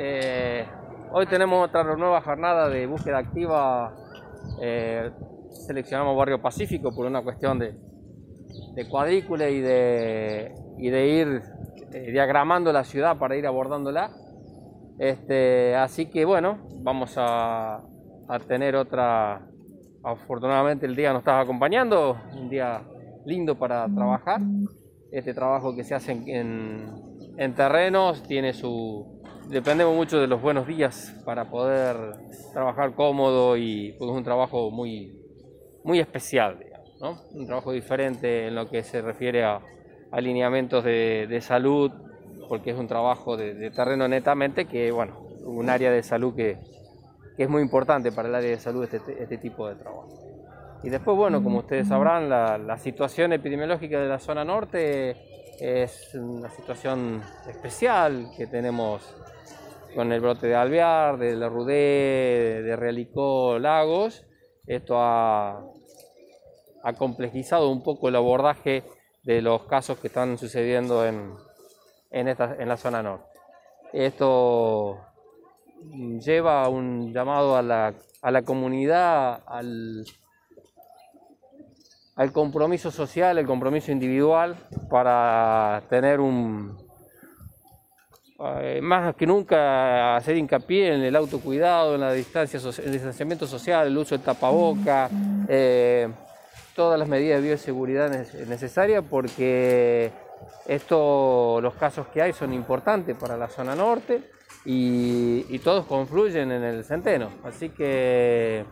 Eh, hoy tenemos otra nueva jornada de búsqueda activa. Eh, seleccionamos Barrio Pacífico por una cuestión de, de cuadrícula y de, ir eh, diagramando la ciudad para ir abordándola. Este, así que bueno, vamos a, tener otra. Afortunadamente el día nos está acompañando, un día lindo para trabajar. Este trabajo que se hace en, en terrenos tiene su, dependemos mucho de los buenos días para poder trabajar cómodo y pues, es un trabajo muy, muy especial, ¿no? un trabajo diferente en lo que se refiere a alineamientos de, de salud, porque es un trabajo de, de, terreno netamente que, bueno, un área de salud que, que, es muy importante para el área de salud este, este tipo de trabajo. Y después, bueno, como ustedes sabrán, la, la situación epidemiológica de la zona norte es una situación especial que tenemos con el brote de Alvear, de la Rudé, de Realicó, Lagos. Esto ha, complejizado un poco el abordaje de los casos que están sucediendo en, en, esta, en la zona norte. Esto lleva un llamado a la, a la comunidad, al, al compromiso social, el compromiso individual para tener un, eh, más que nunca hacer hincapié en el autocuidado, en la distancia, el distanciamiento social, el uso del tapaboca, eh, todas las medidas de bioseguridad necesarias porque esto, los casos que hay son importantes para la zona norte y, y todos confluyen en el centeno. Así que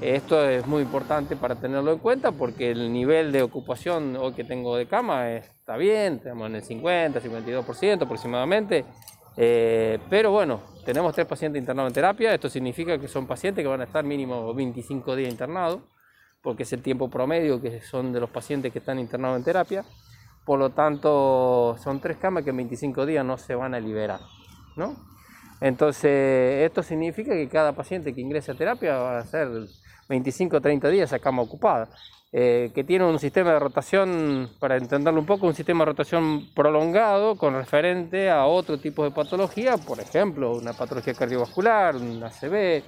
esto es muy importante para tenerlo en cuenta porque el nivel de ocupación hoy que tengo de cama está bien, estamos en el 50, 52% aproximadamente. Eh, pero bueno, tenemos tres pacientes internados en terapia. Esto significa que son pacientes que van a estar mínimo 25 días internados, porque es el tiempo promedio que son de los pacientes que están internados en terapia. Por lo tanto, son tres camas que en 25 días no se van a liberar. ¿no? Entonces, esto significa que cada paciente que ingrese a terapia va a ser 25 o 30 días esa cama ocupada, eh, que tiene un sistema de rotación, para entenderlo un poco, un sistema de rotación prolongado con referente a otro tipo de patología, por ejemplo, una patología cardiovascular, un ACV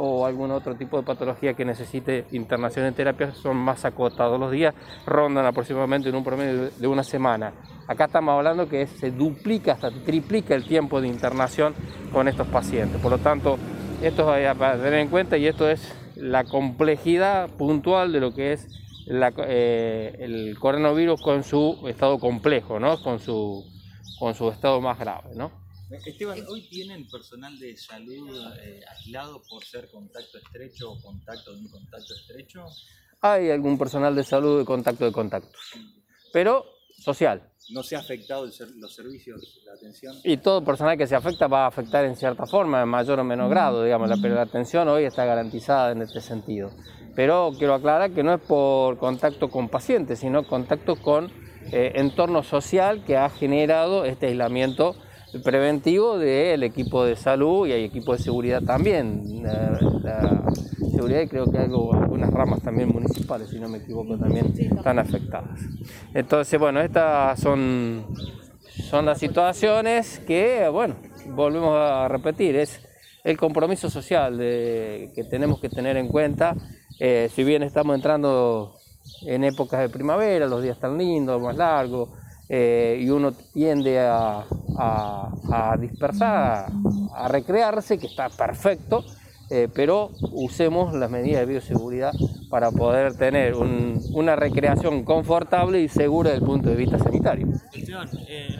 o algún otro tipo de patología que necesite internación en terapia, son más acotados. Los días rondan aproximadamente en un promedio de una semana. Acá estamos hablando que se duplica hasta triplica el tiempo de internación con estos pacientes. Por lo tanto, esto es para tener en cuenta y esto es la complejidad puntual de lo que es la, eh, el coronavirus con su estado complejo, ¿no? con, su, con su estado más grave. ¿no? Esteban, ¿hoy tienen personal de salud eh, aislado por ser contacto estrecho o contacto de un contacto estrecho? Hay algún personal de salud de contacto de contactos, pero social. ¿No se ha afectado el, los servicios, la atención? Y todo personal que se afecta va a afectar en cierta forma, en mayor o menor grado, digamos, pero la atención hoy está garantizada en este sentido. Pero quiero aclarar que no es por contacto con pacientes, sino contacto con eh, entorno social que ha generado este aislamiento preventivo del equipo de salud y hay equipo de seguridad también. La, la seguridad y creo que algo, algunas ramas también municipales, si no me equivoco, también están afectadas. Entonces, bueno, estas son, son las situaciones que, bueno, volvemos a repetir, es el compromiso social de, que tenemos que tener en cuenta, eh, si bien estamos entrando en épocas de primavera, los días están lindos, más largos, eh, y uno tiende a, a, dispersar, a, recrearse, que está perfecto, eh, pero usemos las medidas de bioseguridad para poder tener un, una recreación confortable y segura desde el punto de vista sanitario. Eh,